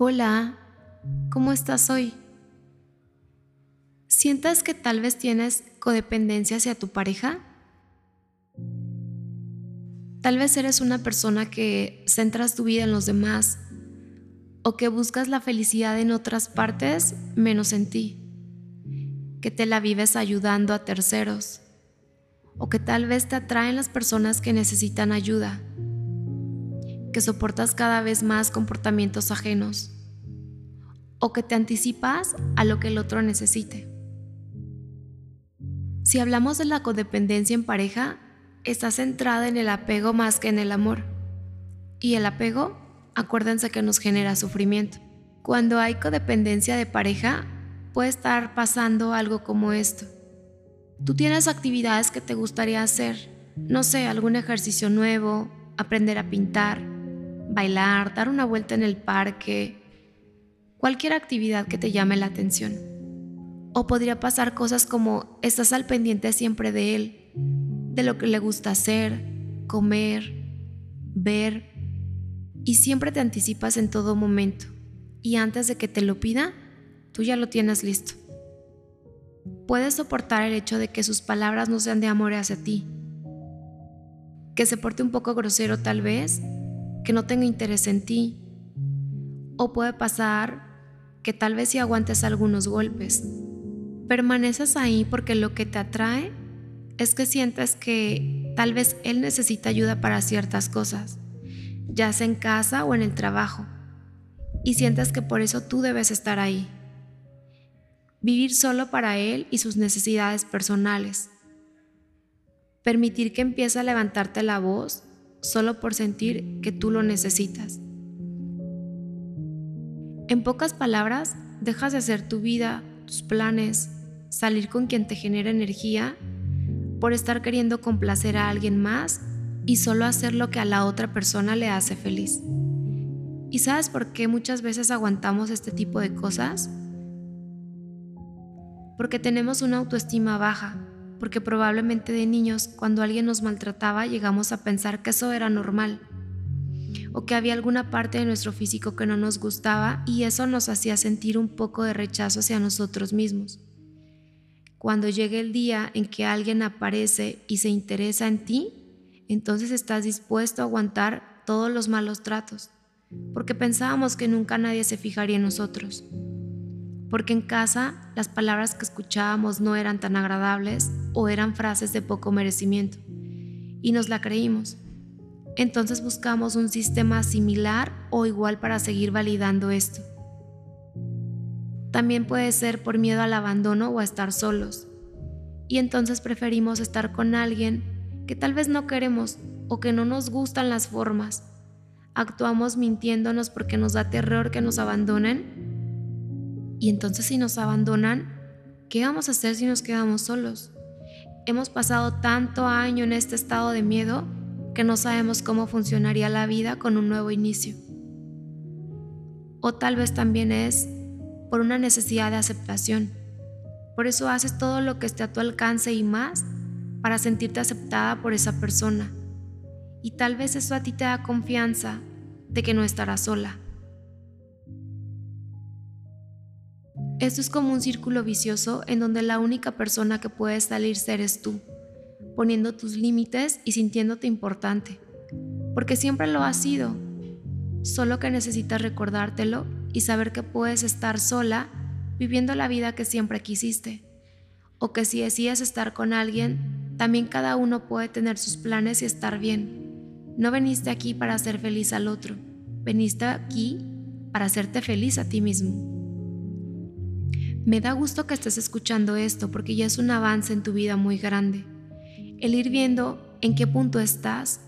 Hola, ¿cómo estás hoy? ¿Sientas que tal vez tienes codependencia hacia tu pareja? Tal vez eres una persona que centras tu vida en los demás o que buscas la felicidad en otras partes menos en ti, que te la vives ayudando a terceros o que tal vez te atraen las personas que necesitan ayuda soportas cada vez más comportamientos ajenos o que te anticipas a lo que el otro necesite. Si hablamos de la codependencia en pareja, está centrada en el apego más que en el amor. Y el apego, acuérdense que nos genera sufrimiento. Cuando hay codependencia de pareja, puede estar pasando algo como esto. Tú tienes actividades que te gustaría hacer, no sé, algún ejercicio nuevo, aprender a pintar, bailar, dar una vuelta en el parque, cualquier actividad que te llame la atención. O podría pasar cosas como estás al pendiente siempre de él, de lo que le gusta hacer, comer, ver, y siempre te anticipas en todo momento. Y antes de que te lo pida, tú ya lo tienes listo. Puedes soportar el hecho de que sus palabras no sean de amor hacia ti, que se porte un poco grosero tal vez, que no tenga interés en ti. O puede pasar que tal vez si aguantes algunos golpes, permaneces ahí porque lo que te atrae es que sientas que tal vez él necesita ayuda para ciertas cosas, ya sea en casa o en el trabajo, y sientas que por eso tú debes estar ahí. Vivir solo para él y sus necesidades personales. Permitir que empiece a levantarte la voz solo por sentir que tú lo necesitas. En pocas palabras, dejas de hacer tu vida, tus planes, salir con quien te genera energía por estar queriendo complacer a alguien más y solo hacer lo que a la otra persona le hace feliz. ¿Y sabes por qué muchas veces aguantamos este tipo de cosas? Porque tenemos una autoestima baja porque probablemente de niños cuando alguien nos maltrataba llegamos a pensar que eso era normal o que había alguna parte de nuestro físico que no nos gustaba y eso nos hacía sentir un poco de rechazo hacia nosotros mismos. Cuando llegue el día en que alguien aparece y se interesa en ti, entonces estás dispuesto a aguantar todos los malos tratos, porque pensábamos que nunca nadie se fijaría en nosotros porque en casa las palabras que escuchábamos no eran tan agradables o eran frases de poco merecimiento, y nos la creímos. Entonces buscamos un sistema similar o igual para seguir validando esto. También puede ser por miedo al abandono o a estar solos, y entonces preferimos estar con alguien que tal vez no queremos o que no nos gustan las formas. Actuamos mintiéndonos porque nos da terror que nos abandonen y entonces si nos abandonan, ¿qué vamos a hacer si nos quedamos solos? Hemos pasado tanto año en este estado de miedo que no sabemos cómo funcionaría la vida con un nuevo inicio. O tal vez también es por una necesidad de aceptación. Por eso haces todo lo que esté a tu alcance y más para sentirte aceptada por esa persona. Y tal vez eso a ti te da confianza de que no estarás sola. Esto es como un círculo vicioso en donde la única persona que puede salir eres tú, poniendo tus límites y sintiéndote importante, porque siempre lo has sido, solo que necesitas recordártelo y saber que puedes estar sola viviendo la vida que siempre quisiste, o que si decides estar con alguien, también cada uno puede tener sus planes y estar bien. No veniste aquí para hacer feliz al otro, veniste aquí para hacerte feliz a ti mismo. Me da gusto que estés escuchando esto porque ya es un avance en tu vida muy grande. El ir viendo en qué punto estás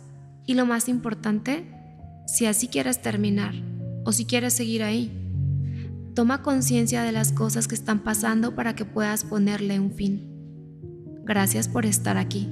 y lo más importante, si así quieres terminar o si quieres seguir ahí. Toma conciencia de las cosas que están pasando para que puedas ponerle un fin. Gracias por estar aquí.